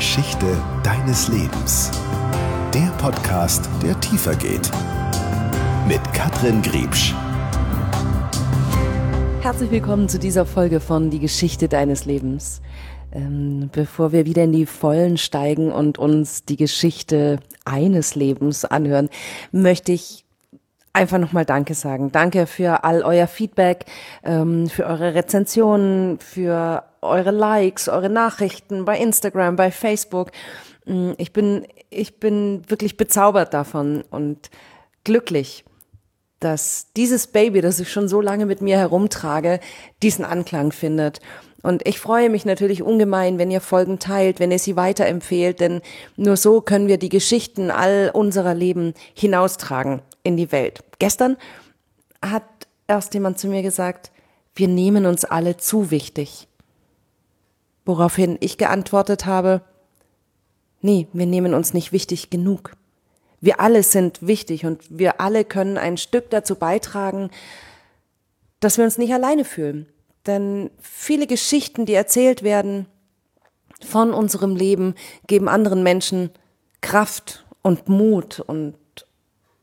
Geschichte deines Lebens. Der Podcast, der tiefer geht. Mit Katrin Griebsch. Herzlich willkommen zu dieser Folge von Die Geschichte deines Lebens. Ähm, bevor wir wieder in die Vollen steigen und uns die Geschichte eines Lebens anhören, möchte ich einfach nochmal Danke sagen. Danke für all euer Feedback, ähm, für eure Rezensionen, für eure Likes, eure Nachrichten bei Instagram, bei Facebook. Mm, ich bin, ich bin wirklich bezaubert davon und glücklich, dass dieses Baby, das ich schon so lange mit mir herumtrage, diesen Anklang findet. Und ich freue mich natürlich ungemein, wenn ihr Folgen teilt, wenn ihr sie weiterempfehlt, denn nur so können wir die Geschichten all unserer Leben hinaustragen in die Welt. Gestern hat erst jemand zu mir gesagt, wir nehmen uns alle zu wichtig. Woraufhin ich geantwortet habe, nee, wir nehmen uns nicht wichtig genug. Wir alle sind wichtig und wir alle können ein Stück dazu beitragen, dass wir uns nicht alleine fühlen. Denn viele Geschichten, die erzählt werden von unserem Leben, geben anderen Menschen Kraft und Mut und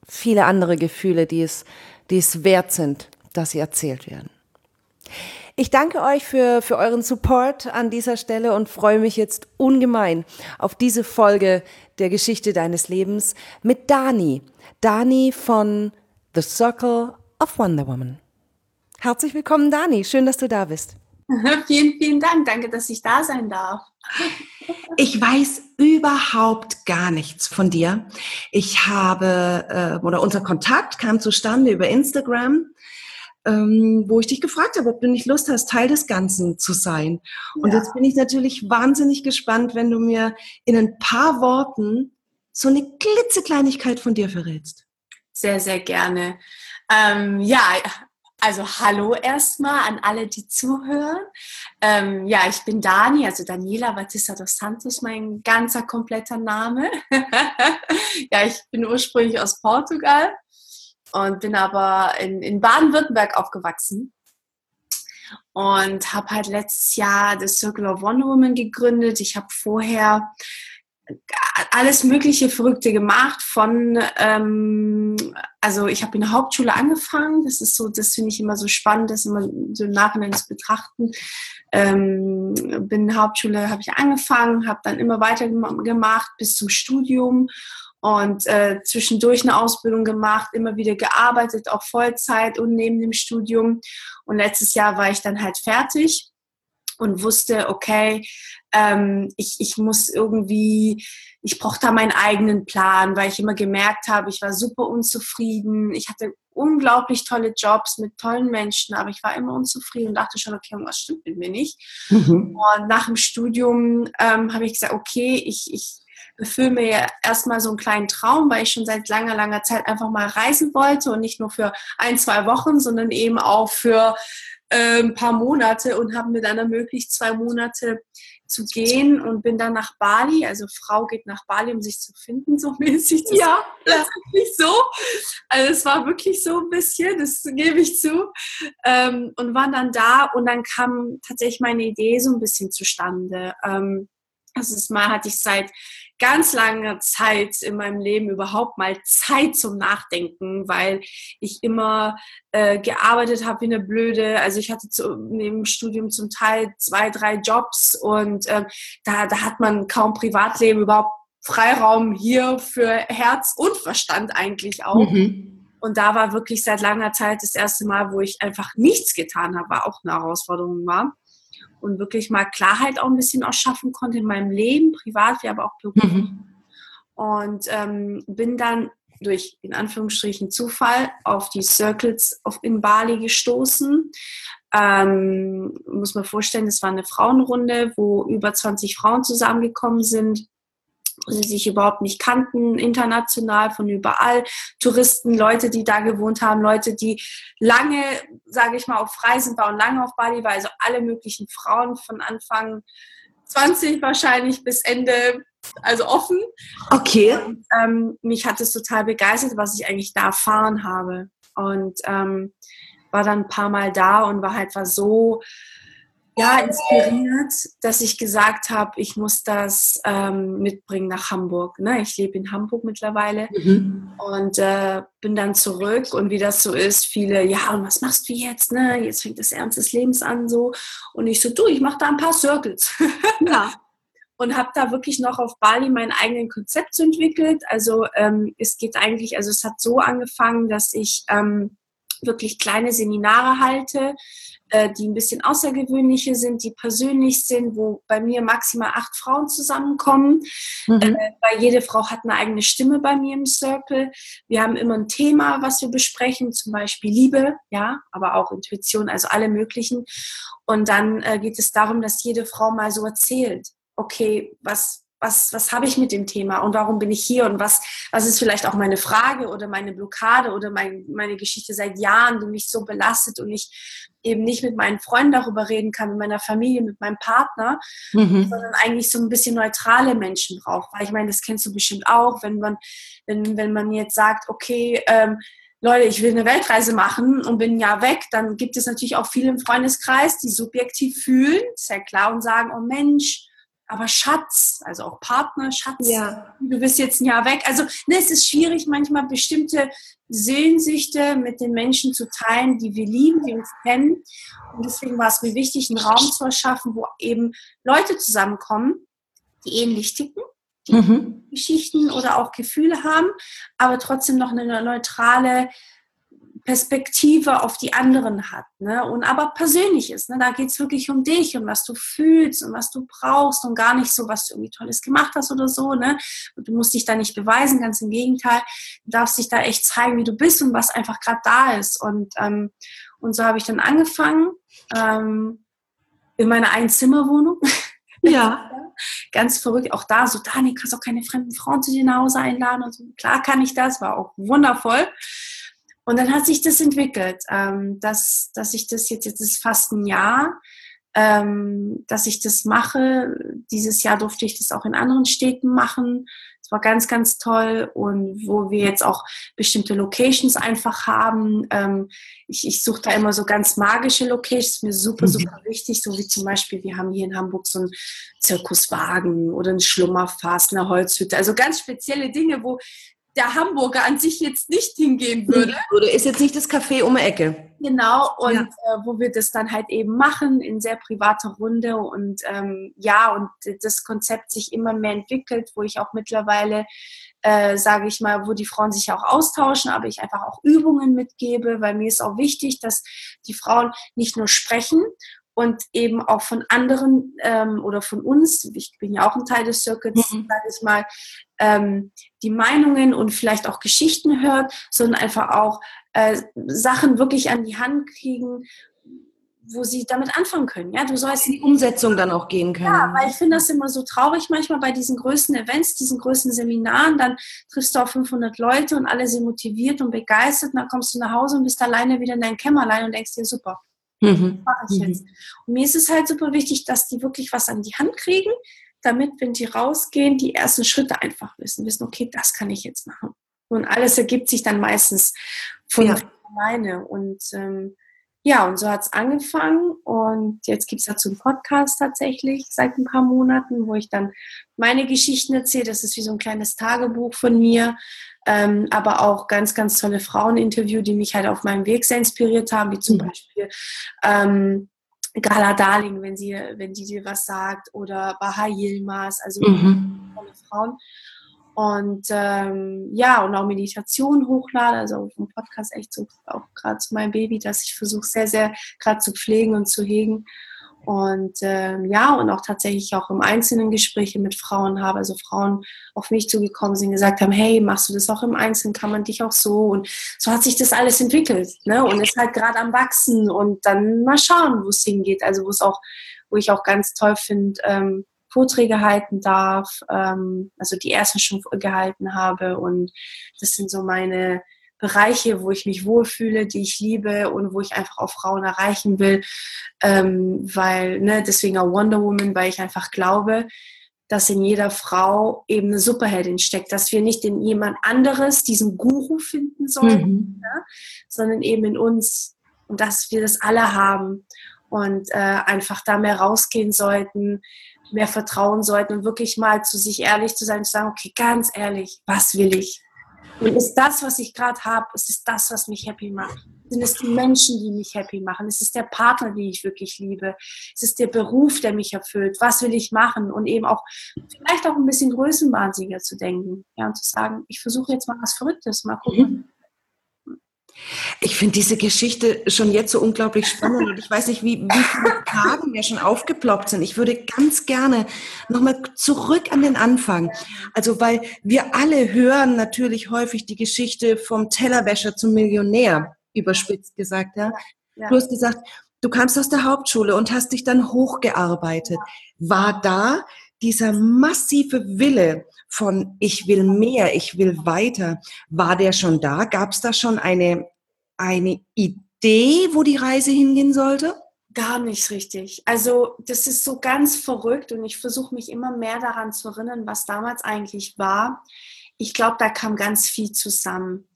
viele andere Gefühle, die es, die es wert sind, dass sie erzählt werden. Ich danke euch für, für euren Support an dieser Stelle und freue mich jetzt ungemein auf diese Folge der Geschichte deines Lebens mit Dani. Dani von The Circle of Wonder Woman. Herzlich willkommen, Dani. Schön, dass du da bist. vielen, vielen Dank. Danke, dass ich da sein darf. Ich weiß überhaupt gar nichts von dir. Ich habe, äh, oder unser Kontakt kam zustande über Instagram, ähm, wo ich dich gefragt habe, ob du nicht Lust hast, Teil des Ganzen zu sein. Und ja. jetzt bin ich natürlich wahnsinnig gespannt, wenn du mir in ein paar Worten so eine klitzekleinigkeit von dir verrätst. Sehr, sehr gerne. Ähm, ja, also hallo erstmal an alle, die zuhören. Ähm, ja, ich bin Dani, also Daniela Batista dos Santos, mein ganzer kompletter Name. ja, ich bin ursprünglich aus Portugal und bin aber in, in Baden-Württemberg aufgewachsen und habe halt letztes Jahr das Circle of Wonder Woman gegründet. Ich habe vorher alles mögliche Verrückte gemacht von, ähm, also ich habe in der Hauptschule angefangen, das ist so, das finde ich immer so spannend, das immer so im Nachhinein zu betrachten. Ähm, bin in der Hauptschule, habe ich angefangen, habe dann immer weiter gemacht bis zum Studium und äh, zwischendurch eine Ausbildung gemacht, immer wieder gearbeitet, auch Vollzeit und neben dem Studium. Und letztes Jahr war ich dann halt fertig und wusste, okay, ähm, ich, ich muss irgendwie, ich brauche da meinen eigenen Plan, weil ich immer gemerkt habe, ich war super unzufrieden. Ich hatte unglaublich tolle Jobs mit tollen Menschen, aber ich war immer unzufrieden und dachte schon, okay, was stimmt mit mir nicht. Mhm. Und nach dem Studium ähm, habe ich gesagt, okay, ich, ich erfülle mir erstmal so einen kleinen Traum, weil ich schon seit langer, langer Zeit einfach mal reisen wollte und nicht nur für ein, zwei Wochen, sondern eben auch für äh, ein paar Monate und habe mir dann ermöglicht, zwei Monate zu gehen und bin dann nach Bali. Also Frau geht nach Bali, um sich zu finden, so mäßig. Das ja, das ist wirklich so. Also es war wirklich so ein bisschen, das gebe ich zu. Ähm, und war dann da und dann kam tatsächlich meine Idee so ein bisschen zustande. Ähm, das Mal hatte ich seit ganz langer Zeit in meinem Leben überhaupt mal Zeit zum Nachdenken, weil ich immer äh, gearbeitet habe wie eine Blöde. Also ich hatte zu, neben dem Studium zum Teil zwei, drei Jobs und äh, da, da hat man kaum Privatleben, überhaupt Freiraum hier für Herz und Verstand eigentlich auch. Mhm. Und da war wirklich seit langer Zeit das erste Mal, wo ich einfach nichts getan habe, war auch eine Herausforderung war und wirklich mal Klarheit auch ein bisschen ausschaffen konnte in meinem Leben, privat wie aber auch beruflich. Mhm. Und ähm, bin dann durch in Anführungsstrichen Zufall auf die Circles auf, in Bali gestoßen. Ähm, muss man vorstellen, es war eine Frauenrunde, wo über 20 Frauen zusammengekommen sind sie sich überhaupt nicht kannten, international von überall, Touristen, Leute, die da gewohnt haben, Leute, die lange, sage ich mal, auf Reisen waren lange auf Bali waren, also alle möglichen Frauen von Anfang 20 wahrscheinlich bis Ende, also offen. Okay. Und, ähm, mich hat es total begeistert, was ich eigentlich da erfahren habe. Und ähm, war dann ein paar Mal da und war halt war so ja, inspiriert, dass ich gesagt habe, ich muss das ähm, mitbringen nach Hamburg. Ne? Ich lebe in Hamburg mittlerweile mhm. und äh, bin dann zurück und wie das so ist, viele, ja, und was machst du jetzt? Ne? Jetzt fängt das Ernst des Lebens an so. Und ich so, du, ich mache da ein paar Circles. Ja. und habe da wirklich noch auf Bali mein eigenes Konzept entwickelt. Also ähm, es geht eigentlich, also es hat so angefangen, dass ich ähm, wirklich kleine Seminare halte, äh, die ein bisschen außergewöhnliche sind, die persönlich sind, wo bei mir maximal acht Frauen zusammenkommen. Mhm. Äh, weil jede Frau hat eine eigene Stimme bei mir im Circle. Wir haben immer ein Thema, was wir besprechen, zum Beispiel Liebe, ja, aber auch Intuition, also alle möglichen. Und dann äh, geht es darum, dass jede Frau mal so erzählt, okay, was, was, was habe ich mit dem Thema und warum bin ich hier und was, was ist vielleicht auch meine Frage oder meine Blockade oder mein, meine Geschichte seit Jahren, die mich so belastet und ich eben nicht mit meinen Freunden darüber reden kann, mit meiner Familie, mit meinem Partner, mhm. sondern eigentlich so ein bisschen neutrale Menschen braucht. Weil ich meine, das kennst du bestimmt auch, wenn man, wenn, wenn man jetzt sagt, okay, ähm, Leute, ich will eine Weltreise machen und bin ein Jahr weg, dann gibt es natürlich auch viele im Freundeskreis, die subjektiv fühlen, ist ja klar, und sagen, oh Mensch, aber Schatz, also auch Partner, Schatz, ja. du bist jetzt ein Jahr weg. Also ne, es ist schwierig, manchmal bestimmte Sehnsüchte mit den Menschen zu teilen, die wir lieben, die uns kennen. Und deswegen war es mir wichtig, einen Raum zu erschaffen, wo eben Leute zusammenkommen, die ähnlich ticken, die mhm. Geschichten oder auch Gefühle haben, aber trotzdem noch eine neutrale Perspektive auf die anderen hat. Ne? Und aber persönlich ist. Ne? Da geht es wirklich um dich und was du fühlst und was du brauchst und gar nicht so, was du irgendwie Tolles gemacht hast oder so. Ne? Und du musst dich da nicht beweisen, ganz im Gegenteil. Du darfst dich da echt zeigen, wie du bist und was einfach gerade da ist. Und, ähm, und so habe ich dann angefangen ähm, in meiner Einzimmerwohnung. Ja. Ganz verrückt. Auch da so, Dani, kannst auch keine fremden Frauen zu dir nach Hause einladen. Und so. Klar kann ich das, war auch wundervoll. Und dann hat sich das entwickelt, ähm, dass, dass ich das jetzt, jetzt ist fast ein Jahr, ähm, dass ich das mache. Dieses Jahr durfte ich das auch in anderen Städten machen. Es war ganz, ganz toll und wo wir jetzt auch bestimmte Locations einfach haben. Ähm, ich, ich suche da immer so ganz magische Locations, mir super, mhm. super wichtig, so wie zum Beispiel, wir haben hier in Hamburg so einen Zirkuswagen oder ein Schlummerfass, eine Holzhütte, also ganz spezielle Dinge, wo der Hamburger an sich jetzt nicht hingehen würde. Oder ist jetzt nicht das Café um die Ecke. Genau, und ja. äh, wo wir das dann halt eben machen in sehr privater Runde und ähm, ja, und das Konzept sich immer mehr entwickelt, wo ich auch mittlerweile, äh, sage ich mal, wo die Frauen sich auch austauschen, aber ich einfach auch Übungen mitgebe, weil mir ist auch wichtig, dass die Frauen nicht nur sprechen und eben auch von anderen ähm, oder von uns, ich bin ja auch ein Teil des Circuits, mhm. sage ich mal, ähm, die Meinungen und vielleicht auch Geschichten hört, sondern einfach auch äh, Sachen wirklich an die Hand kriegen, wo sie damit anfangen können. Ja, du sollst in die Umsetzung dann auch gehen können. Ja, weil ich finde das immer so traurig manchmal bei diesen größten Events, diesen größten Seminaren, dann triffst du auf 500 Leute und alle sind motiviert und begeistert und dann kommst du nach Hause und bist alleine wieder in deinem Kämmerlein und denkst dir, super, Mhm. mache ich jetzt. Mhm. Und mir ist es halt super wichtig, dass die wirklich was an die Hand kriegen, damit, wenn die rausgehen, die ersten Schritte einfach wissen, wissen, okay, das kann ich jetzt machen. Und alles ergibt sich dann meistens von ja. alleine. Und ähm, ja, und so hat es angefangen. Und jetzt gibt es dazu einen Podcast tatsächlich seit ein paar Monaten, wo ich dann meine Geschichten erzähle. Das ist wie so ein kleines Tagebuch von mir, ähm, aber auch ganz, ganz tolle Fraueninterview, die mich halt auf meinem Weg sehr inspiriert haben, wie zum mhm. Beispiel ähm, Gala Darling, wenn sie, wenn die dir was sagt, oder Baha Yilmaz, also mhm. tolle Frauen. Und ähm, ja, und auch Meditation hochlade, also auf dem Podcast echt so auch gerade zu meinem Baby, dass ich versuche sehr, sehr gerade zu pflegen und zu hegen. Und ähm, ja, und auch tatsächlich auch im Einzelnen Gespräche mit Frauen habe, also Frauen auf mich zugekommen sind, gesagt haben, hey, machst du das auch im Einzelnen, kann man dich auch so? Und so hat sich das alles entwickelt, ne? Und ist halt gerade am Wachsen und dann mal schauen, wo es hingeht. Also wo es auch, wo ich auch ganz toll finde, ähm, Vorträge halten darf, ähm, also die ersten schon gehalten habe. Und das sind so meine Bereiche, wo ich mich wohlfühle, die ich liebe und wo ich einfach auch Frauen erreichen will. Ähm, weil, ne, deswegen auch Wonder Woman, weil ich einfach glaube, dass in jeder Frau eben eine Superheldin steckt, dass wir nicht in jemand anderes diesen Guru finden sollen, mhm. ne, sondern eben in uns und dass wir das alle haben. und äh, einfach da mehr rausgehen sollten, mehr vertrauen sollten und wirklich mal zu sich ehrlich zu sein, zu sagen, okay, ganz ehrlich, was will ich? Und ist das, was ich gerade habe, ist es das, was mich happy macht? Sind es die Menschen, die mich happy machen? Ist es der Partner, den ich wirklich liebe? Ist es der Beruf, der mich erfüllt? Was will ich machen? Und eben auch vielleicht auch ein bisschen größenwahnsinniger zu denken. Ja, und zu sagen, ich versuche jetzt mal was Verrücktes, mal gucken. Ich finde diese Geschichte schon jetzt so unglaublich spannend und ich weiß nicht, wie, wie viele Fragen mir schon aufgeploppt sind. Ich würde ganz gerne nochmal zurück an den Anfang. Also, weil wir alle hören natürlich häufig die Geschichte vom Tellerwäscher zum Millionär, überspitzt gesagt, ja. Du hast gesagt, du kamst aus der Hauptschule und hast dich dann hochgearbeitet. War da dieser massive Wille von ich will mehr, ich will weiter, war der schon da? Gab es da schon eine, eine Idee, wo die Reise hingehen sollte? Gar nicht richtig. Also das ist so ganz verrückt und ich versuche mich immer mehr daran zu erinnern, was damals eigentlich war. Ich glaube, da kam ganz viel zusammen.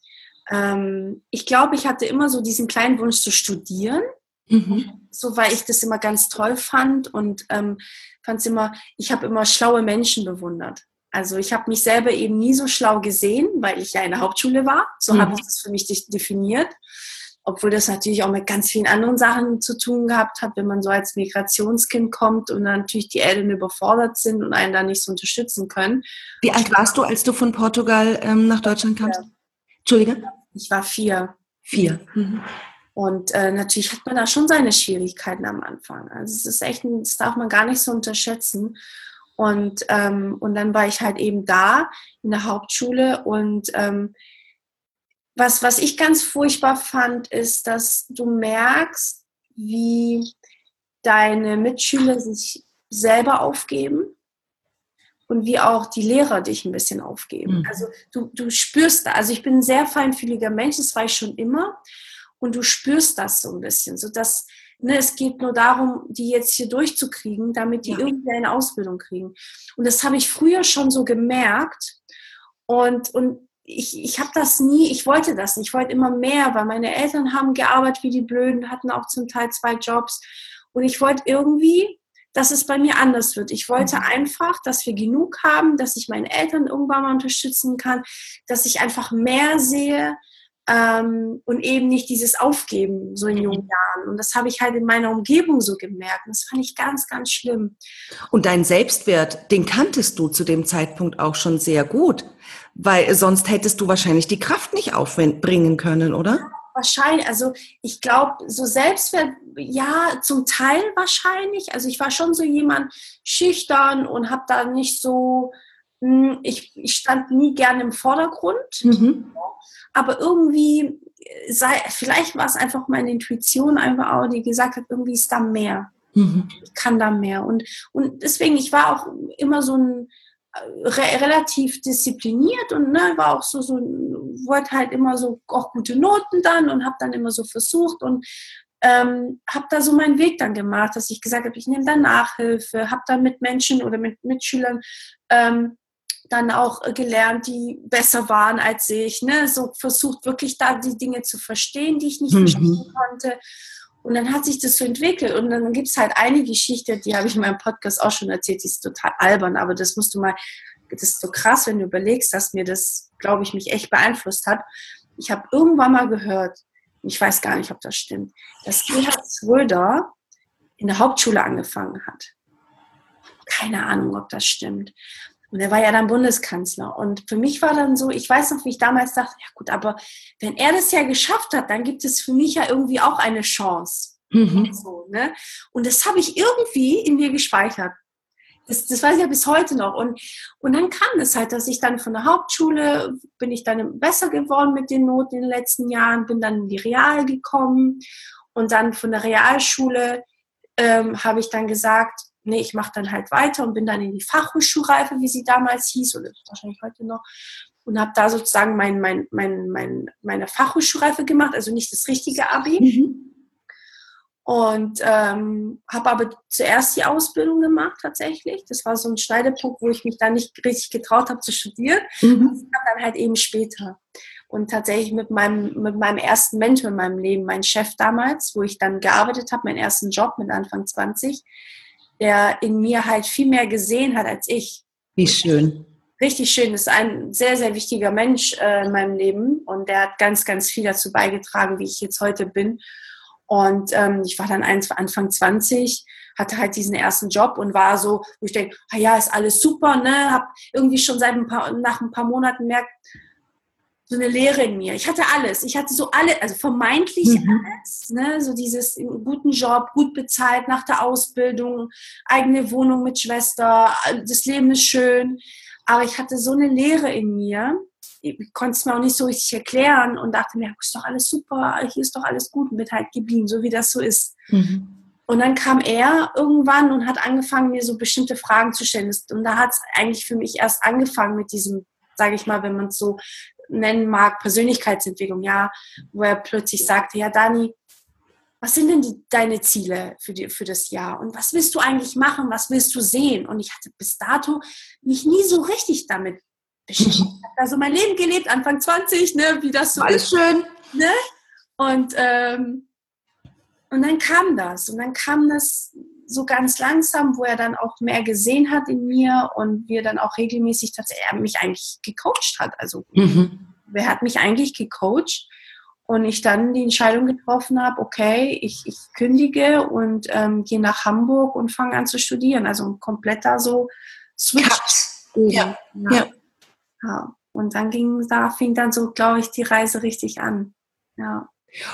Ähm, ich glaube, ich hatte immer so diesen kleinen Wunsch zu studieren. Mhm. So, weil ich das immer ganz toll fand und ähm, fand es immer, ich habe immer schlaue Menschen bewundert. Also ich habe mich selber eben nie so schlau gesehen, weil ich ja in der Hauptschule war. So mhm. habe ich das für mich definiert. Obwohl das natürlich auch mit ganz vielen anderen Sachen zu tun gehabt hat, wenn man so als Migrationskind kommt und dann natürlich die Eltern überfordert sind und einen da nicht so unterstützen können. Wie alt warst du, als du von Portugal ähm, nach Deutschland kamst? Ja. Entschuldige? Ich war vier. Vier. Mhm. Und äh, natürlich hat man da schon seine Schwierigkeiten am Anfang. Also es ist echt, das darf man gar nicht so unterschätzen. Und, ähm, und dann war ich halt eben da in der Hauptschule. Und ähm, was, was ich ganz furchtbar fand, ist, dass du merkst, wie deine Mitschüler sich selber aufgeben und wie auch die Lehrer dich ein bisschen aufgeben. Mhm. Also du, du spürst da, also ich bin ein sehr feinfühliger Mensch, das war ich schon immer und du spürst das so ein bisschen, so dass ne, es geht nur darum, die jetzt hier durchzukriegen, damit die ja. irgendwie eine Ausbildung kriegen. Und das habe ich früher schon so gemerkt und, und ich, ich habe das nie, ich wollte das nicht, ich wollte immer mehr, weil meine Eltern haben gearbeitet wie die Blöden, hatten auch zum Teil zwei Jobs und ich wollte irgendwie, dass es bei mir anders wird. Ich wollte mhm. einfach, dass wir genug haben, dass ich meine Eltern irgendwann mal unterstützen kann, dass ich einfach mehr sehe, ähm, und eben nicht dieses Aufgeben so in jungen Jahren. Und das habe ich halt in meiner Umgebung so gemerkt. Und das fand ich ganz, ganz schlimm. Und deinen Selbstwert, den kanntest du zu dem Zeitpunkt auch schon sehr gut, weil sonst hättest du wahrscheinlich die Kraft nicht aufbringen können, oder? Wahrscheinlich. Also ich glaube, so Selbstwert, ja, zum Teil wahrscheinlich. Also ich war schon so jemand schüchtern und habe da nicht so ich, ich, stand nie gerne im Vordergrund. Mhm aber irgendwie äh, sei, vielleicht war es einfach meine Intuition einfach auch, die gesagt hat, irgendwie ist da mehr. Mhm. Ich kann da mehr. Und, und deswegen, ich war auch immer so ein äh, re relativ diszipliniert und ne, war auch so, so wollte halt immer so auch gute Noten dann und habe dann immer so versucht und ähm, habe da so meinen Weg dann gemacht, dass ich gesagt habe, ich nehme da Nachhilfe, habe dann mit Menschen oder mit Mitschülern ähm, dann auch äh, gelernt, die besser waren als ich. Ne? So versucht wirklich da die Dinge zu verstehen, die ich nicht mhm. verstehen konnte. Und dann hat sich das so entwickelt. Und dann gibt es halt eine Geschichte, die habe ich in meinem Podcast auch schon erzählt, die ist total albern, aber das musst du mal, das ist so krass, wenn du überlegst, dass mir das, glaube ich, mich echt beeinflusst hat. Ich habe irgendwann mal gehört, ich weiß gar nicht, ob das stimmt, dass Gerhard Schröder in der Hauptschule angefangen hat. Keine Ahnung, ob das stimmt. Und er war ja dann Bundeskanzler. Und für mich war dann so, ich weiß noch, wie ich damals dachte, ja gut, aber wenn er das ja geschafft hat, dann gibt es für mich ja irgendwie auch eine Chance. Mhm. So, ne? Und das habe ich irgendwie in mir gespeichert. Das, das weiß ich ja bis heute noch. Und, und dann kam es halt, dass ich dann von der Hauptschule, bin ich dann besser geworden mit den Noten in den letzten Jahren, bin dann in die Real gekommen. Und dann von der Realschule ähm, habe ich dann gesagt, nee, ich mache dann halt weiter und bin dann in die Fachhochschulreife, wie sie damals hieß, oder wahrscheinlich heute noch, und habe da sozusagen mein, mein, mein, mein, meine Fachhochschulreife gemacht, also nicht das richtige Abi. Mhm. Und ähm, habe aber zuerst die Ausbildung gemacht tatsächlich. Das war so ein Schneidepunkt, wo ich mich da nicht richtig getraut habe zu studieren. Mhm. Kam dann halt eben später. Und tatsächlich mit meinem, mit meinem ersten Mentor in meinem Leben, mein Chef damals, wo ich dann gearbeitet habe, meinen ersten Job mit Anfang 20, der in mir halt viel mehr gesehen hat als ich. Wie schön. Richtig schön. Das ist ein sehr, sehr wichtiger Mensch äh, in meinem Leben und der hat ganz, ganz viel dazu beigetragen, wie ich jetzt heute bin. Und ähm, ich war dann Anfang 20, hatte halt diesen ersten Job und war so, wo ich denke, ah ja, ist alles super, ne? Hab irgendwie schon seit ein paar, nach ein paar Monaten merkt, so eine Leere in mir. Ich hatte alles. Ich hatte so alle, also vermeintlich mhm. alles, ne? So dieses guten Job, gut bezahlt nach der Ausbildung, eigene Wohnung mit Schwester, das Leben ist schön. Aber ich hatte so eine Leere in mir ich konnte es mir auch nicht so richtig erklären und dachte mir, ist doch alles super, hier ist doch alles gut und bin halt geblieben, so wie das so ist. Mhm. Und dann kam er irgendwann und hat angefangen, mir so bestimmte Fragen zu stellen. Und da hat es eigentlich für mich erst angefangen mit diesem, sage ich mal, wenn man es so nennen mag, Persönlichkeitsentwicklung, ja, wo er plötzlich sagte, ja, Dani, was sind denn die, deine Ziele für, die, für das Jahr? Und was willst du eigentlich machen? Was willst du sehen? Und ich hatte bis dato mich nie so richtig damit also mein Leben gelebt, Anfang 20, ne, wie das so Alles ist. schön. Ne? Und, ähm, und dann kam das. Und dann kam das so ganz langsam, wo er dann auch mehr gesehen hat in mir und wir dann auch regelmäßig tatsächlich, er mich eigentlich gecoacht hat. Also mhm. wer hat mich eigentlich gecoacht? Und ich dann die Entscheidung getroffen habe, okay, ich, ich kündige und ähm, gehe nach Hamburg und fange an zu studieren. Also ein kompletter so Switch. Ja. ja. ja. Ja. Und dann ging, da fing dann so, glaube ich, die Reise richtig an. Ja.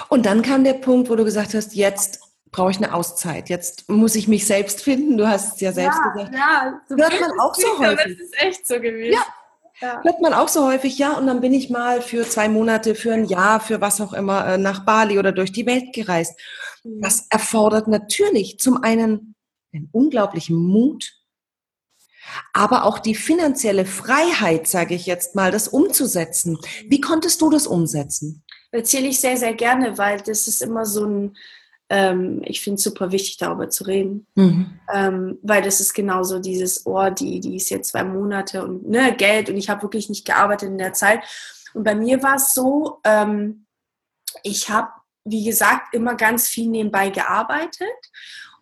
Und dann kam der Punkt, wo du gesagt hast, jetzt brauche ich eine Auszeit. Jetzt muss ich mich selbst finden. Du hast es ja selbst ja, gesagt. Ja, so hört man auch so häufig. Das ist echt so gewesen. Ja. ja. Hört man auch so häufig, ja, und dann bin ich mal für zwei Monate, für ein Jahr, für was auch immer äh, nach Bali oder durch die Welt gereist. Mhm. Das erfordert natürlich zum einen einen unglaublichen Mut, aber auch die finanzielle Freiheit, sage ich jetzt mal, das umzusetzen. Wie konntest du das umsetzen? Erzähle ich sehr, sehr gerne, weil das ist immer so ein, ähm, ich finde es super wichtig, darüber zu reden. Mhm. Ähm, weil das ist genauso dieses Ohr, die, die ist jetzt zwei Monate und ne, Geld und ich habe wirklich nicht gearbeitet in der Zeit. Und bei mir war es so, ähm, ich habe, wie gesagt, immer ganz viel nebenbei gearbeitet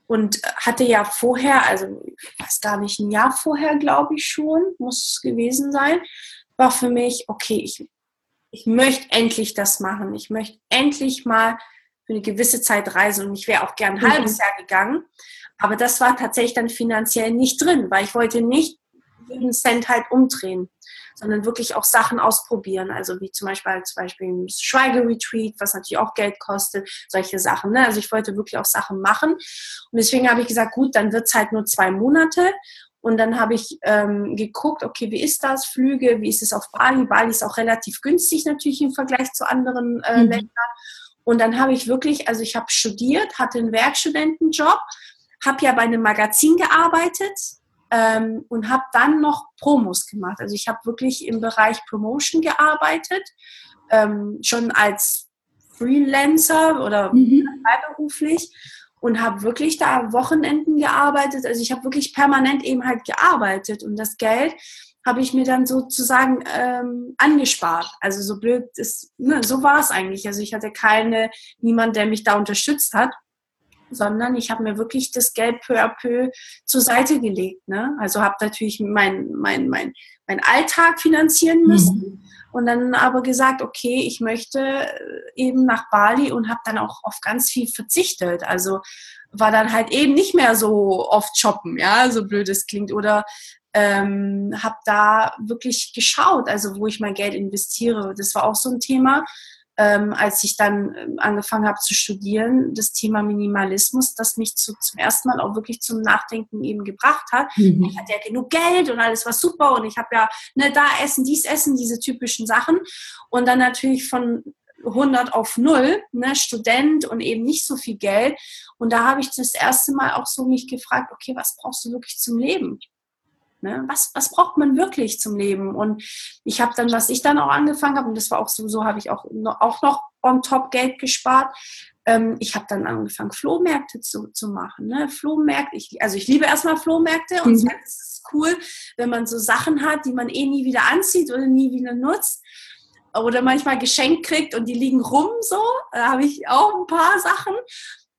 und hatte ja vorher, also ich weiß gar nicht, ein Jahr vorher, glaube ich schon, muss es gewesen sein, war für mich, okay, ich, ich möchte endlich das machen. Ich möchte endlich mal für eine gewisse Zeit reisen und ich wäre auch gern ein mhm. halbes Jahr gegangen. Aber das war tatsächlich dann finanziell nicht drin, weil ich wollte nicht jeden Cent halt umdrehen sondern wirklich auch Sachen ausprobieren. Also wie zum Beispiel, zum Beispiel ein Schweigeretreat, was natürlich auch Geld kostet, solche Sachen. Ne? Also ich wollte wirklich auch Sachen machen. Und deswegen habe ich gesagt, gut, dann wird es halt nur zwei Monate. Und dann habe ich ähm, geguckt, okay, wie ist das? Flüge, wie ist es auf Bali? Bali ist auch relativ günstig natürlich im Vergleich zu anderen äh, mhm. Ländern. Und dann habe ich wirklich, also ich habe studiert, hatte einen Werkstudentenjob, habe ja bei einem Magazin gearbeitet, ähm, und habe dann noch Promos gemacht. Also ich habe wirklich im Bereich Promotion gearbeitet, ähm, schon als Freelancer oder mhm. freiberuflich und habe wirklich da Wochenenden gearbeitet. Also ich habe wirklich permanent eben halt gearbeitet und das Geld habe ich mir dann sozusagen ähm, angespart. Also so blöd ist, ne, so war es eigentlich. Also ich hatte keine, niemand, der mich da unterstützt hat sondern ich habe mir wirklich das Geld peu à peu zur Seite gelegt. Ne? Also habe natürlich meinen mein, mein, mein Alltag finanzieren mhm. müssen mhm. und dann aber gesagt, okay, ich möchte äh, eben nach Bali und habe dann auch auf ganz viel verzichtet. Also war dann halt eben nicht mehr so oft shoppen, ja, so blöd es klingt. Oder ähm, habe da wirklich geschaut, also wo ich mein Geld investiere. Das war auch so ein Thema ähm, als ich dann ähm, angefangen habe zu studieren, das Thema Minimalismus, das mich zu, zum ersten Mal auch wirklich zum Nachdenken eben gebracht hat. Mhm. Ich hatte ja genug Geld und alles war super und ich habe ja ne, da essen, dies essen, diese typischen Sachen. Und dann natürlich von 100 auf 0, ne, Student und eben nicht so viel Geld. Und da habe ich das erste Mal auch so mich gefragt, okay, was brauchst du wirklich zum Leben? Ne? Was, was braucht man wirklich zum Leben? Und ich habe dann, was ich dann auch angefangen habe, und das war auch so, so habe ich auch, noch, auch noch on top Geld gespart. Ähm, ich habe dann angefangen, Flohmärkte zu, zu machen. Ne? Flohmärkte, ich, also ich liebe erstmal Flohmärkte und mhm. es ist cool, wenn man so Sachen hat, die man eh nie wieder anzieht oder nie wieder nutzt. oder manchmal geschenkt kriegt und die liegen rum so. Da habe ich auch ein paar Sachen.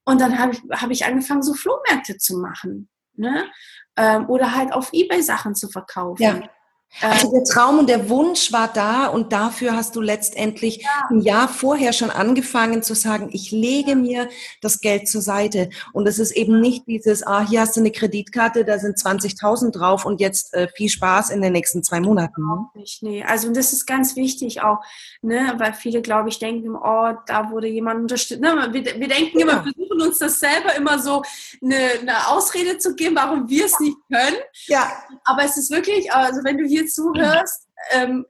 Und dann habe ich, hab ich angefangen, so Flohmärkte zu machen. Ne? Ähm, oder halt auf Ebay Sachen zu verkaufen. Ja. Also der Traum und der Wunsch war da und dafür hast du letztendlich ja. ein Jahr vorher schon angefangen zu sagen, ich lege mir das Geld zur Seite. Und es ist eben nicht dieses, ah, hier hast du eine Kreditkarte, da sind 20.000 drauf und jetzt äh, viel Spaß in den nächsten zwei Monaten. Ne? Nicht, nee. Also das ist ganz wichtig auch, ne, weil viele, glaube ich, denken, oh, da wurde jemand unterstützt. Ne, wir, wir denken immer, versuchen uns das selber immer so eine, eine Ausrede zu geben, warum wir es nicht können. Ja. Aber es ist wirklich, also wenn du hier zuhörst, ähm,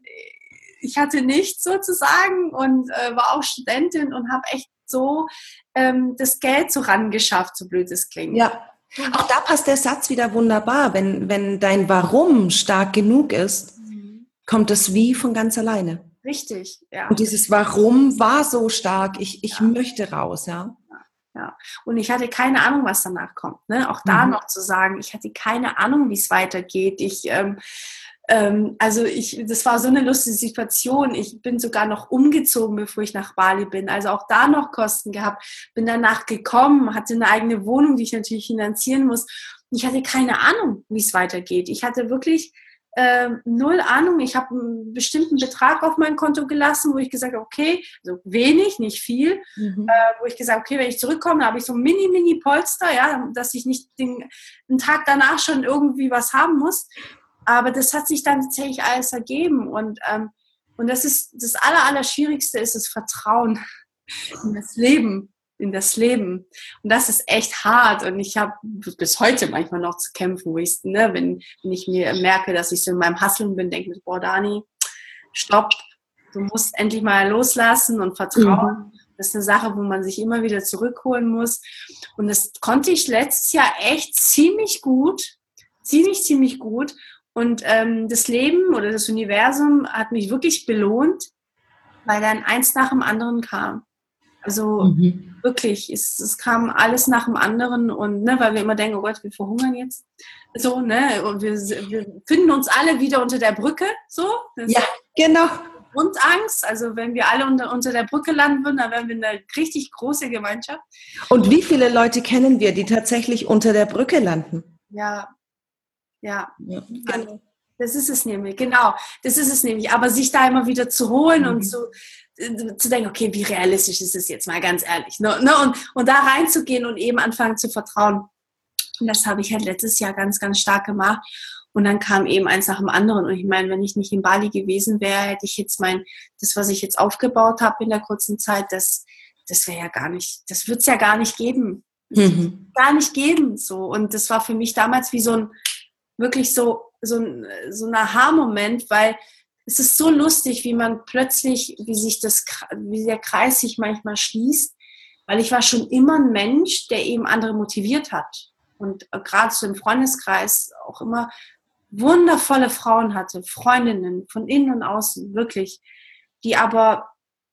ich hatte nichts sozusagen und äh, war auch Studentin und habe echt so ähm, das Geld so rangeschafft, so blöd es klingt. Ja. Auch da passt der Satz wieder wunderbar. Wenn, wenn dein Warum stark genug ist, mhm. kommt das Wie von ganz alleine. Richtig, ja. Und dieses Warum war so stark. Ich, ich ja. möchte raus, ja. Ja. Und ich hatte keine Ahnung, was danach kommt. Ne? Auch da mhm. noch zu sagen, ich hatte keine Ahnung, wie es weitergeht. Ich ähm, ähm, also ich, das war so eine lustige Situation. Ich bin sogar noch umgezogen, bevor ich nach Bali bin. Also auch da noch Kosten gehabt. Bin danach gekommen, hatte eine eigene Wohnung, die ich natürlich finanzieren muss. Und ich hatte keine Ahnung, wie es weitergeht. Ich hatte wirklich äh, null Ahnung. Ich habe einen bestimmten Betrag auf mein Konto gelassen, wo ich gesagt habe, okay, so wenig, nicht viel, mhm. äh, wo ich gesagt habe, okay, wenn ich zurückkomme, habe ich so ein mini, mini Polster, ja, dass ich nicht den, den Tag danach schon irgendwie was haben muss. Aber das hat sich dann tatsächlich alles ergeben. Und, ähm, und das ist das Aller, Allerschwierigste ist das Vertrauen in das Leben, in das Leben. Und das ist echt hart. Und ich habe bis heute manchmal noch zu kämpfen, wo ich, ne, wenn, wenn ich mir merke, dass ich so in meinem Hasseln bin, denke ich, boah, Dani, stopp, du musst endlich mal loslassen und vertrauen. Mhm. Das ist eine Sache, wo man sich immer wieder zurückholen muss. Und das konnte ich letztes Jahr echt ziemlich gut, ziemlich, ziemlich gut. Und ähm, das Leben oder das Universum hat mich wirklich belohnt, weil dann eins nach dem anderen kam. Also mhm. wirklich, es, es kam alles nach dem anderen und ne, weil wir immer denken, oh Gott, wir verhungern jetzt. So, ne? Und wir, wir finden uns alle wieder unter der Brücke. So. Das ja, genau. Grundangst. Also wenn wir alle unter, unter der Brücke landen würden, dann wären wir eine richtig große Gemeinschaft. Und wie viele Leute kennen wir, die tatsächlich unter der Brücke landen? Ja, ja, ja. Genau. Das ist es nämlich, genau. Das ist es nämlich. Aber sich da immer wieder zu holen mhm. und zu, zu denken, okay, wie realistisch ist es jetzt mal ganz ehrlich. Ne? ne? Und, und da reinzugehen und eben anfangen zu vertrauen. Und das habe ich halt letztes Jahr ganz, ganz stark gemacht. Und dann kam eben eins nach dem anderen. Und ich meine, wenn ich nicht in Bali gewesen wäre, hätte ich jetzt mein, das, was ich jetzt aufgebaut habe in der kurzen Zeit, das, das wäre ja gar nicht, das wird es ja gar nicht geben. Mhm. Gar nicht geben. So. Und das war für mich damals wie so ein, wirklich so, so ein, so ein Aha-Moment, weil es ist so lustig, wie man plötzlich, wie sich das, wie der Kreis sich manchmal schließt, weil ich war schon immer ein Mensch, der eben andere motiviert hat. Und gerade so im Freundeskreis auch immer wundervolle Frauen hatte, Freundinnen von innen und außen, wirklich, die aber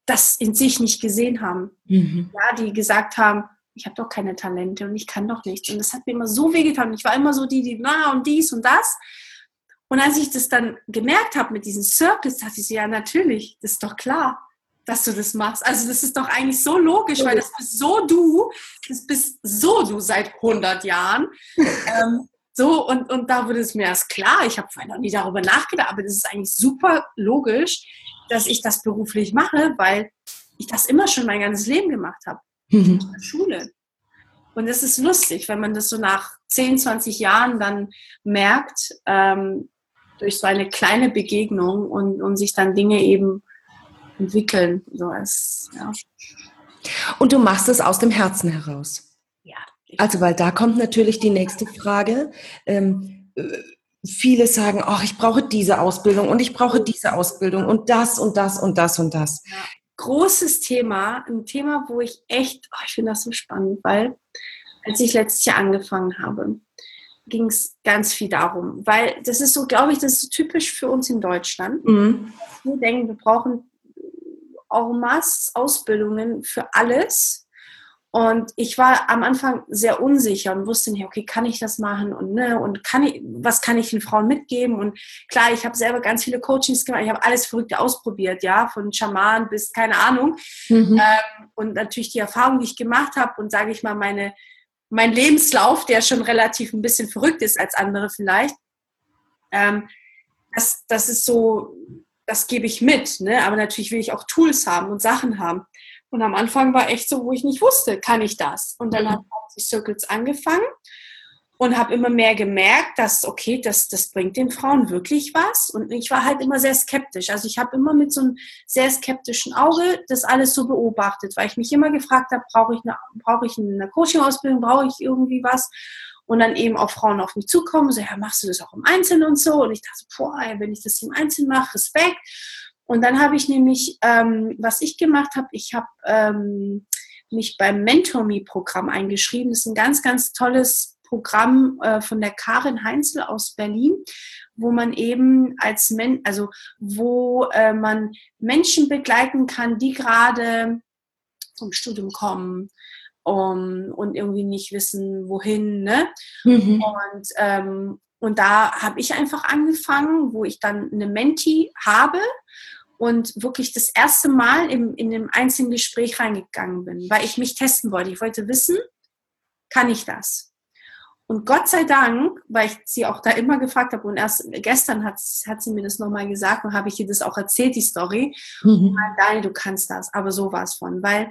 das in sich nicht gesehen haben. Mhm. Ja, die gesagt haben, ich habe doch keine Talente und ich kann doch nichts. Und das hat mir immer so wehgetan. Ich war immer so die, die, na und dies und das. Und als ich das dann gemerkt habe mit diesen Circles, dachte ich so, ja, natürlich, das ist doch klar, dass du das machst. Also das ist doch eigentlich so logisch, weil das bist so du, das bist so du seit 100 Jahren. ähm, so, und, und da wurde es mir erst klar, ich habe vorher noch nie darüber nachgedacht, aber das ist eigentlich super logisch, dass ich das beruflich mache, weil ich das immer schon mein ganzes Leben gemacht habe mhm. in der Schule. Und es ist lustig, wenn man das so nach 10, 20 Jahren dann merkt, ähm, durch so eine kleine Begegnung und, und sich dann Dinge eben entwickeln. So als, ja. Und du machst es aus dem Herzen heraus. Ja. Also, weil da kommt natürlich die nächste Frage. Ähm, äh, viele sagen, oh, ich brauche diese Ausbildung und ich brauche diese Ausbildung und das und das und das und das. Ja großes Thema, ein Thema, wo ich echt, oh, ich finde das so spannend, weil als ich letztes Jahr angefangen habe, ging es ganz viel darum, weil das ist so, glaube ich, das ist so typisch für uns in Deutschland. Mhm. Wir denken, wir brauchen en masse Ausbildungen für alles Und ich war am Anfang sehr unsicher und wusste nicht, okay, kann ich das machen und ne, und kann ich, was kann ich den Frauen mitgeben? Und klar, ich habe selber ganz viele Coachings gemacht, ich habe alles Verrückte ausprobiert, ja, von Schaman bis keine Ahnung. Mhm. Ähm, und natürlich die Erfahrung, die ich gemacht habe und sage ich mal, meine, mein Lebenslauf, der schon relativ ein bisschen verrückt ist als andere vielleicht, ähm, das, das ist so, das gebe ich mit, ne? aber natürlich will ich auch Tools haben und Sachen haben. Und am Anfang war echt so, wo ich nicht wusste, kann ich das? Und dann mhm. habe ich die Circles angefangen und habe immer mehr gemerkt, dass, okay, das, das bringt den Frauen wirklich was. Und ich war halt immer sehr skeptisch. Also ich habe immer mit so einem sehr skeptischen Auge das alles so beobachtet, weil ich mich immer gefragt habe, brauche ich eine, brauche ich eine Coaching-Ausbildung, brauche ich irgendwie was? Und dann eben auch Frauen auf mich zukommen, so, ja, machst du das auch im Einzelnen und so? Und ich dachte, boah, wenn ich das im Einzelnen mache, Respekt. Und dann habe ich nämlich, ähm, was ich gemacht habe, ich habe ähm, mich beim MentorMe-Programm eingeschrieben. Das ist ein ganz, ganz tolles Programm äh, von der Karin Heinzel aus Berlin, wo man eben als Men also wo äh, man Menschen begleiten kann, die gerade vom Studium kommen um, und irgendwie nicht wissen, wohin. Ne? Mhm. Und, ähm, und da habe ich einfach angefangen, wo ich dann eine Menti habe und wirklich das erste Mal im, in einem einzelnen Gespräch reingegangen bin, weil ich mich testen wollte. Ich wollte wissen, kann ich das? Und Gott sei Dank, weil ich sie auch da immer gefragt habe und erst gestern hat, hat sie mir das nochmal gesagt und habe ich ihr das auch erzählt, die Story. Mhm. Daniel, du kannst das, aber so war es von, weil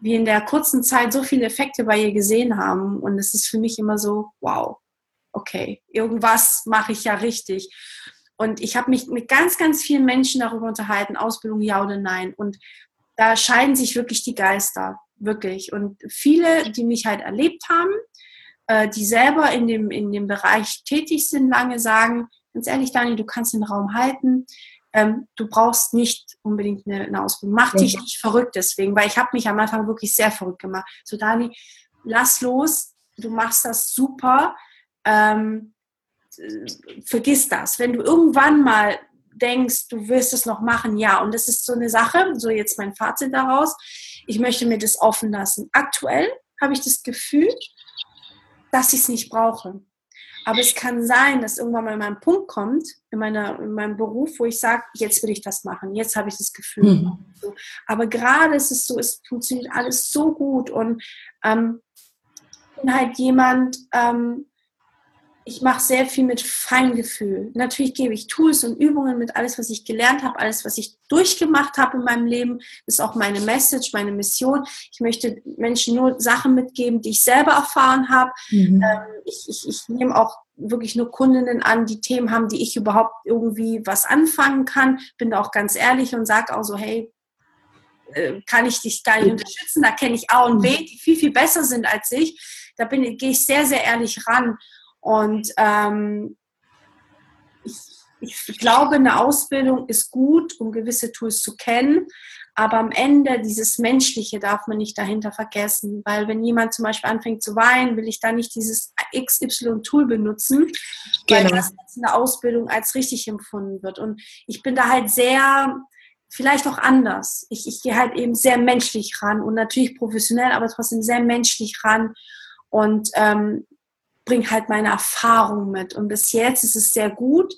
wir in der kurzen Zeit so viele Effekte bei ihr gesehen haben und es ist für mich immer so, wow, okay, irgendwas mache ich ja richtig. Und ich habe mich mit ganz, ganz vielen Menschen darüber unterhalten, Ausbildung ja oder nein. Und da scheiden sich wirklich die Geister, wirklich. Und viele, die mich halt erlebt haben, äh, die selber in dem, in dem Bereich tätig sind, lange sagen, ganz ehrlich, Dani, du kannst den Raum halten. Ähm, du brauchst nicht unbedingt eine, eine Ausbildung. Mach dich nicht verrückt deswegen, weil ich habe mich am Anfang wirklich sehr verrückt gemacht. So, Dani, lass los, du machst das super. Ähm, vergiss das. Wenn du irgendwann mal denkst, du wirst es noch machen, ja. Und das ist so eine Sache, so jetzt mein Fazit daraus. Ich möchte mir das offen lassen. Aktuell habe ich das Gefühl, dass ich es nicht brauche. Aber es kann sein, dass irgendwann mal mein Punkt kommt in, meiner, in meinem Beruf, wo ich sage, jetzt will ich das machen, jetzt habe ich das Gefühl. Mhm. Aber gerade ist es so, es funktioniert alles so gut und ähm, ich bin halt jemand, ähm, ich mache sehr viel mit Feingefühl. Natürlich gebe ich Tools und Übungen mit alles, was ich gelernt habe, alles, was ich durchgemacht habe in meinem Leben, ist auch meine Message, meine Mission. Ich möchte Menschen nur Sachen mitgeben, die ich selber erfahren habe. Mhm. Ähm, ich, ich, ich nehme auch wirklich nur Kundinnen an, die Themen haben, die ich überhaupt irgendwie was anfangen kann. Bin da auch ganz ehrlich und sage auch so, hey, äh, kann ich dich da unterstützen? Da kenne ich A und B, die viel, viel besser sind als ich. Da bin, gehe ich sehr, sehr ehrlich ran. Und ähm, ich, ich glaube, eine Ausbildung ist gut, um gewisse Tools zu kennen. Aber am Ende dieses Menschliche darf man nicht dahinter vergessen, weil wenn jemand zum Beispiel anfängt zu weinen, will ich da nicht dieses XY-Tool benutzen, genau. weil das in der Ausbildung als richtig empfunden wird. Und ich bin da halt sehr, vielleicht auch anders. Ich, ich gehe halt eben sehr menschlich ran und natürlich professionell, aber trotzdem sehr menschlich ran. Und ähm, bringe halt meine Erfahrung mit. Und bis jetzt ist es sehr gut,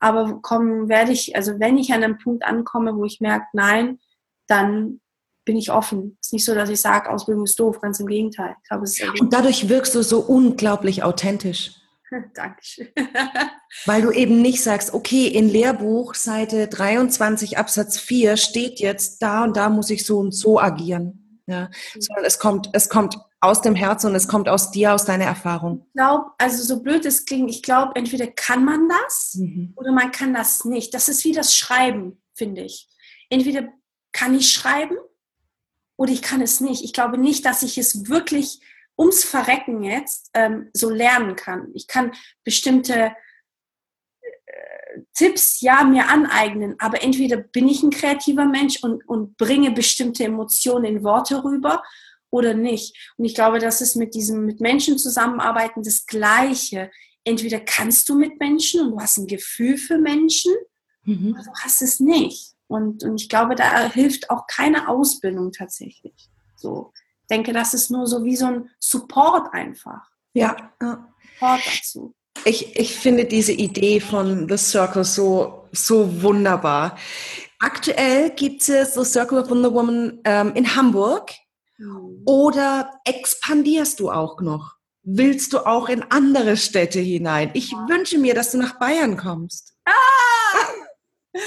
aber kommen werde ich, also wenn ich an einem Punkt ankomme, wo ich merke, nein, dann bin ich offen. Es ist nicht so, dass ich sage, Ausbildung ist doof, ganz im Gegenteil. Ich glaube, es ist Und dadurch wirkst du so unglaublich authentisch. Dankeschön. Weil du eben nicht sagst, okay, in Lehrbuch Seite 23 Absatz 4 steht jetzt, da und da muss ich so und so agieren. Ja, mhm. sondern es kommt, es kommt aus dem Herzen und es kommt aus dir, aus deiner Erfahrung? Ich glaube, also so blöd es klingt, ich glaube, entweder kann man das mhm. oder man kann das nicht. Das ist wie das Schreiben, finde ich. Entweder kann ich schreiben oder ich kann es nicht. Ich glaube nicht, dass ich es wirklich ums Verrecken jetzt ähm, so lernen kann. Ich kann bestimmte äh, Tipps ja mir aneignen, aber entweder bin ich ein kreativer Mensch und, und bringe bestimmte Emotionen in Worte rüber oder nicht. Und ich glaube, das ist mit diesem, mit Menschen zusammenarbeiten das Gleiche. Entweder kannst du mit Menschen und du hast ein Gefühl für Menschen, mhm. oder du hast es nicht. Und, und ich glaube, da hilft auch keine Ausbildung tatsächlich. So. denke, das ist nur so wie so ein Support einfach. Ja. Support dazu. Ich, ich finde diese Idee von The Circle so, so wunderbar. Aktuell gibt es The Circle of Wonder Woman ähm, in Hamburg. Mhm. Oder expandierst du auch noch? Willst du auch in andere Städte hinein? Ich wünsche mir, dass du nach Bayern kommst. Ah!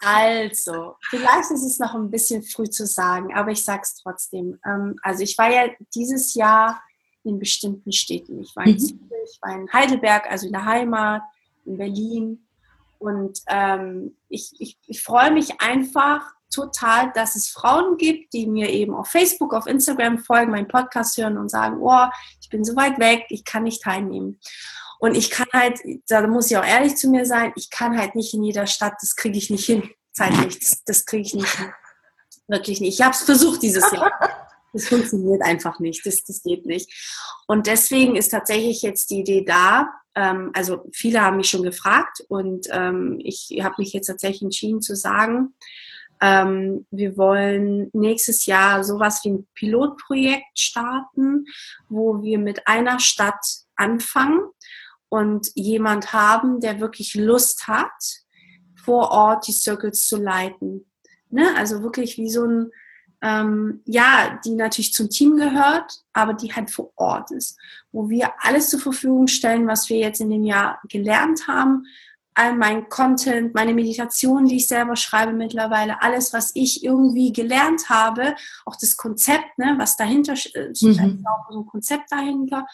Also, vielleicht ist es noch ein bisschen früh zu sagen, aber ich sage es trotzdem. Ähm, also ich war ja dieses Jahr in bestimmten Städten. Ich war in mhm. Zürich, ich war in Heidelberg, also in der Heimat, in Berlin. Und ähm, ich, ich, ich freue mich einfach total, dass es Frauen gibt, die mir eben auf Facebook, auf Instagram folgen, meinen Podcast hören und sagen, oh, ich bin so weit weg, ich kann nicht teilnehmen. Und ich kann halt, da muss ich auch ehrlich zu mir sein, ich kann halt nicht in jeder Stadt, das kriege ich nicht hin, zeitlich, das, das kriege ich nicht hin. Wirklich nicht. Ich habe es versucht dieses Jahr. Das funktioniert einfach nicht, das, das geht nicht. Und deswegen ist tatsächlich jetzt die Idee da, ähm, also viele haben mich schon gefragt und ähm, ich habe mich jetzt tatsächlich entschieden zu sagen, ähm, wir wollen nächstes Jahr sowas wie ein Pilotprojekt starten, wo wir mit einer Stadt anfangen und jemand haben, der wirklich Lust hat, vor Ort die Circles zu leiten. Ne? Also wirklich wie so ein, ähm, ja, die natürlich zum Team gehört, aber die halt vor Ort ist, wo wir alles zur Verfügung stellen, was wir jetzt in dem Jahr gelernt haben, all mein Content, meine Meditation, die ich selber schreibe mittlerweile, alles, was ich irgendwie gelernt habe, auch das Konzept, ne, was dahinter äh, mhm. auch so ein Konzept dahinter,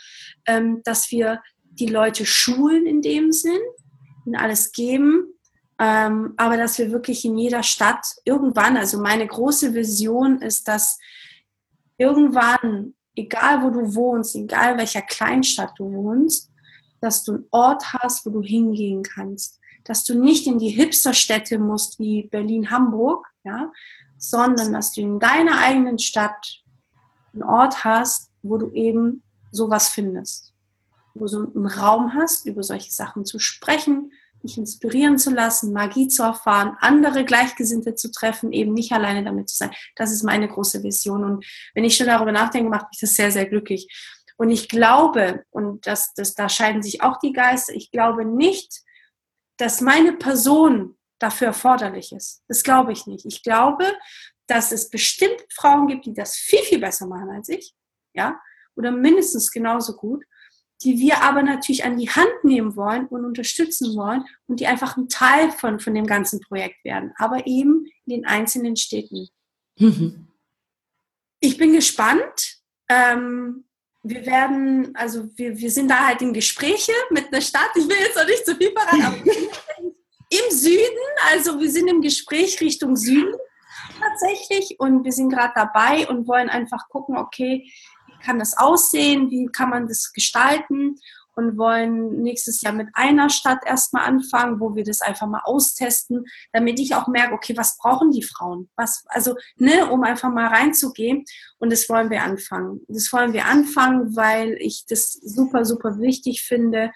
ähm, dass wir die Leute schulen in dem Sinn, ihnen alles geben, ähm, aber dass wir wirklich in jeder Stadt irgendwann, also meine große Vision ist, dass irgendwann, egal wo du wohnst, egal welcher Kleinstadt du wohnst, dass du einen Ort hast, wo du hingehen kannst. Dass du nicht in die Hipsterstädte musst wie Berlin, Hamburg, ja, sondern dass du in deiner eigenen Stadt einen Ort hast, wo du eben sowas findest. Wo du einen Raum hast, über solche Sachen zu sprechen, dich inspirieren zu lassen, Magie zu erfahren, andere Gleichgesinnte zu treffen, eben nicht alleine damit zu sein. Das ist meine große Vision. Und wenn ich schon darüber nachdenke, macht mich das sehr, sehr glücklich. Und ich glaube, und das, das, da scheiden sich auch die Geister, ich glaube nicht, dass meine Person dafür erforderlich ist. Das glaube ich nicht. Ich glaube, dass es bestimmt Frauen gibt, die das viel, viel besser machen als ich, ja, oder mindestens genauso gut, die wir aber natürlich an die Hand nehmen wollen und unterstützen wollen und die einfach ein Teil von, von dem ganzen Projekt werden, aber eben in den einzelnen Städten. Mhm. Ich bin gespannt. Ähm, wir werden, also wir, wir sind da halt in Gespräche mit einer Stadt. Ich will jetzt noch nicht zu viel verraten, aber im Süden, also wir sind im Gespräch Richtung Süden tatsächlich und wir sind gerade dabei und wollen einfach gucken, okay, wie kann das aussehen, wie kann man das gestalten und wollen nächstes Jahr mit einer Stadt erstmal anfangen, wo wir das einfach mal austesten, damit ich auch merke, okay, was brauchen die Frauen? Was, also, ne, um einfach mal reinzugehen. Und das wollen wir anfangen. Das wollen wir anfangen, weil ich das super, super wichtig finde,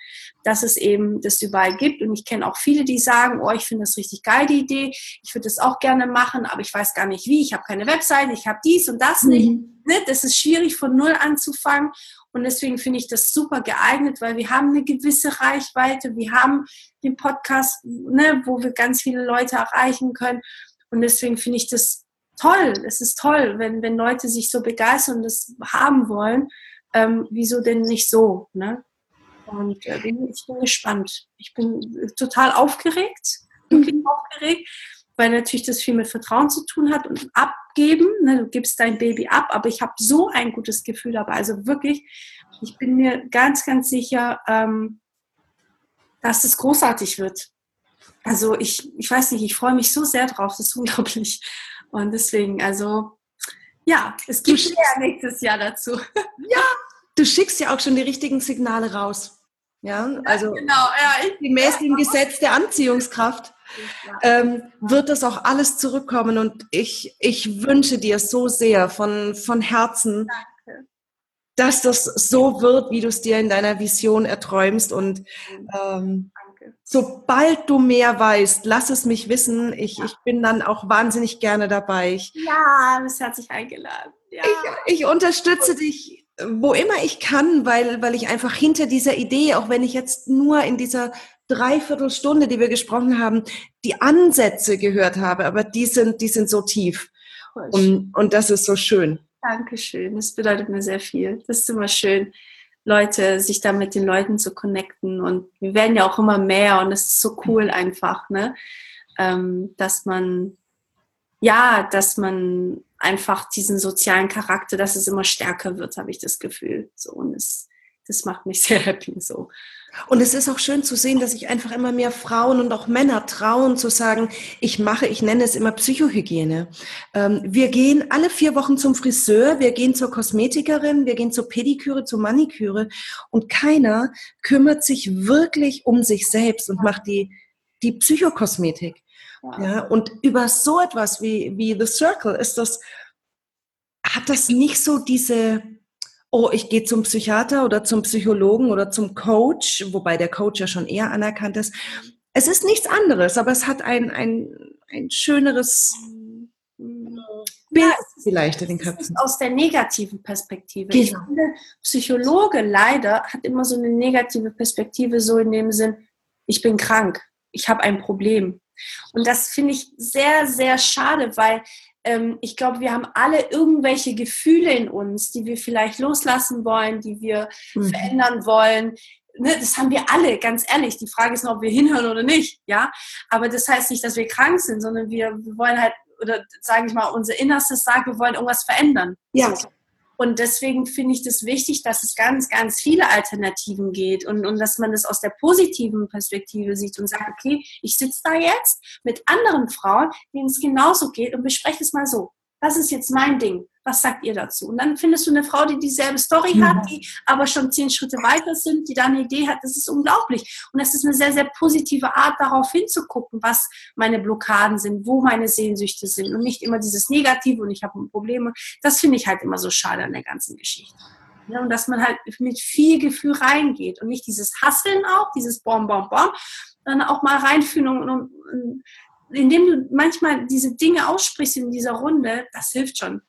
dass es eben das überall gibt. Und ich kenne auch viele, die sagen, oh, ich finde das richtig geil, die Idee. Ich würde das auch gerne machen, aber ich weiß gar nicht wie. Ich habe keine Webseite, ich habe dies und das nicht. Mhm. Ne? Das ist schwierig, von Null anzufangen. Und deswegen finde ich das super geeignet, weil wir haben eine gewisse Reichweite, wir haben den Podcast, ne, wo wir ganz viele Leute erreichen können. Und deswegen finde ich das toll. Es ist toll, wenn, wenn Leute sich so begeistern und das haben wollen. Ähm, wieso denn nicht so? Ne? Und äh, ich bin gespannt. Ich bin total aufgeregt, wirklich mhm. aufgeregt weil natürlich das viel mit Vertrauen zu tun hat und abgeben. Ne, du gibst dein Baby ab, aber ich habe so ein gutes Gefühl dabei. Also wirklich, ich bin mir ganz, ganz sicher, ähm, dass es großartig wird. Also ich, ich weiß nicht, ich freue mich so sehr drauf, das ist unglaublich. Und deswegen, also ja, es gibt mehr nächstes Jahr dazu. Ja, du schickst ja auch schon die richtigen Signale raus. Ja, also ja, genau, ja, ich, gemäß dem Gesetz der Anziehungskraft ähm, wird das auch alles zurückkommen. Und ich, ich wünsche dir so sehr von, von Herzen, Danke. dass das so wird, wie du es dir in deiner Vision erträumst. Und ähm, Sobald du mehr weißt, lass es mich wissen. Ich, ja. ich bin dann auch wahnsinnig gerne dabei. Ich, ja, bist herzlich eingeladen. Ja. Ich, ich unterstütze dich, wo immer ich kann, weil, weil ich einfach hinter dieser Idee, auch wenn ich jetzt nur in dieser Dreiviertelstunde, die wir gesprochen haben, die Ansätze gehört habe, aber die sind, die sind so tief. Und, und das ist so schön. Dankeschön. Das bedeutet mir sehr viel. Das ist immer schön. Leute, sich da mit den Leuten zu connecten. Und wir werden ja auch immer mehr und es ist so cool einfach, ne? Ähm, dass man, ja, dass man einfach diesen sozialen Charakter, dass es immer stärker wird, habe ich das Gefühl. So, und es, das macht mich sehr happy so. Und es ist auch schön zu sehen, dass sich einfach immer mehr Frauen und auch Männer trauen zu sagen, ich mache, ich nenne es immer Psychohygiene. Ähm, wir gehen alle vier Wochen zum Friseur, wir gehen zur Kosmetikerin, wir gehen zur Pediküre, zur Maniküre und keiner kümmert sich wirklich um sich selbst und macht die, die Psychokosmetik. Ja, und über so etwas wie, wie The Circle ist das, hat das nicht so diese, oh, ich gehe zum Psychiater oder zum Psychologen oder zum Coach, wobei der Coach ja schon eher anerkannt ist. Es ist nichts anderes, aber es hat ein, ein, ein schöneres Bild ja, vielleicht in den Köpfen. Aus der negativen Perspektive. Genau. Ich finde, Psychologe leider hat immer so eine negative Perspektive, so in dem Sinn, ich bin krank, ich habe ein Problem. Und das finde ich sehr, sehr schade, weil ähm, ich glaube, wir haben alle irgendwelche Gefühle in uns, die wir vielleicht loslassen wollen, die wir mhm. verändern wollen. Ne, das haben wir alle, ganz ehrlich. Die Frage ist nur, ob wir hinhören oder nicht. Ja, aber das heißt nicht, dass wir krank sind, sondern wir, wir wollen halt oder sage ich mal, unser Innerstes sagt, wir wollen irgendwas verändern. Ja. So. Und deswegen finde ich das wichtig, dass es ganz, ganz viele Alternativen geht und, und dass man das aus der positiven Perspektive sieht und sagt, okay, ich sitze da jetzt mit anderen Frauen, denen es genauso geht und bespreche es mal so. Das ist jetzt mein Ding. Was sagt ihr dazu? Und dann findest du eine Frau, die dieselbe Story mhm. hat, die aber schon zehn Schritte weiter sind, die da eine Idee hat. Das ist unglaublich. Und das ist eine sehr, sehr positive Art, darauf hinzugucken, was meine Blockaden sind, wo meine Sehnsüchte sind und nicht immer dieses Negative und ich habe Probleme. Das finde ich halt immer so schade an der ganzen Geschichte. Ja, und dass man halt mit viel Gefühl reingeht und nicht dieses Hasseln auch, dieses Bom, Bom, Bom, sondern auch mal reinfühlen und, und indem du manchmal diese Dinge aussprichst in dieser Runde, das hilft schon.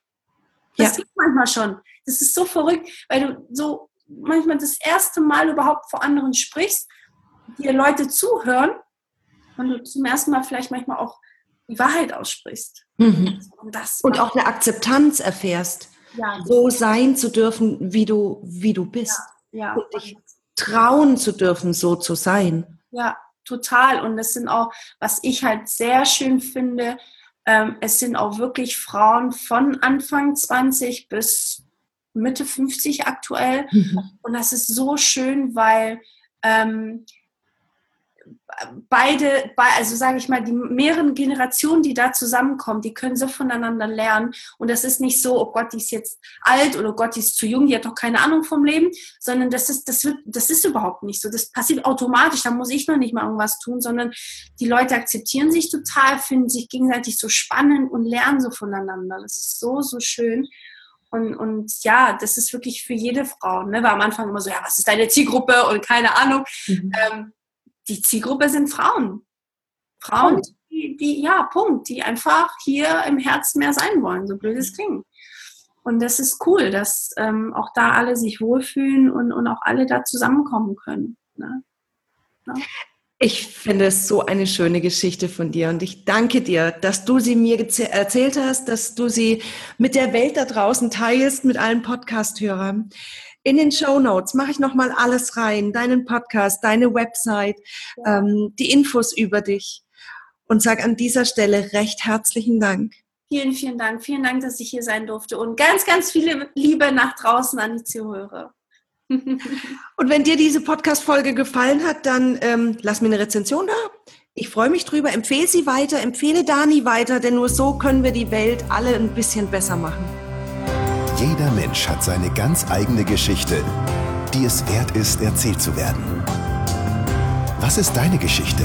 Das ja. hilft manchmal schon. Das ist so verrückt, weil du so manchmal das erste Mal überhaupt vor anderen sprichst, dir Leute zuhören und du zum ersten Mal vielleicht manchmal auch die Wahrheit aussprichst. Mhm. Und, und auch eine Akzeptanz erfährst. Ja, so sein zu dürfen, wie du, wie du bist. Ja, ja. Und dich trauen zu dürfen, so zu sein. Ja, total. Und das sind auch, was ich halt sehr schön finde, ähm, es sind auch wirklich Frauen von Anfang 20 bis Mitte 50 aktuell. Mhm. Und das ist so schön, weil ähm, beide, also sage ich mal, die mehreren Generationen, die da zusammenkommen, die können so voneinander lernen. Und das ist nicht so, oh Gott, die ist jetzt alt oder oh Gott, die ist zu jung, die hat doch keine Ahnung vom Leben, sondern das ist, das wird, das ist überhaupt nicht so. Das passiert automatisch, da muss ich noch nicht mal irgendwas tun, sondern die Leute akzeptieren sich total, finden sich gegenseitig so spannend und lernen so voneinander. Das ist so, so schön. Und, und ja, das ist wirklich für jede Frau. Ne? War am Anfang immer so, ja, was ist deine Zielgruppe und keine Ahnung. Mhm. Ähm, die Zielgruppe sind Frauen. Frauen, die, die, ja, Punkt, die einfach hier im Herzen mehr sein wollen, so blöd es klingt. Und das ist cool, dass ähm, auch da alle sich wohlfühlen und, und auch alle da zusammenkommen können. Ne? Ja. Ich finde es so eine schöne Geschichte von dir und ich danke dir, dass du sie mir erzählt hast, dass du sie mit der Welt da draußen teilst, mit allen Podcast-Hörern. In den Show Notes mache ich nochmal alles rein, deinen Podcast, deine Website, ähm, die Infos über dich und sage an dieser Stelle recht herzlichen Dank. Vielen, vielen Dank. Vielen Dank, dass ich hier sein durfte und ganz, ganz viele Liebe nach draußen an die Zuhörer. und wenn dir diese Podcast-Folge gefallen hat, dann ähm, lass mir eine Rezension da. Ich freue mich drüber. Empfehle sie weiter, empfehle Dani weiter, denn nur so können wir die Welt alle ein bisschen besser machen. Jeder Mensch hat seine ganz eigene Geschichte, die es wert ist, erzählt zu werden. Was ist deine Geschichte?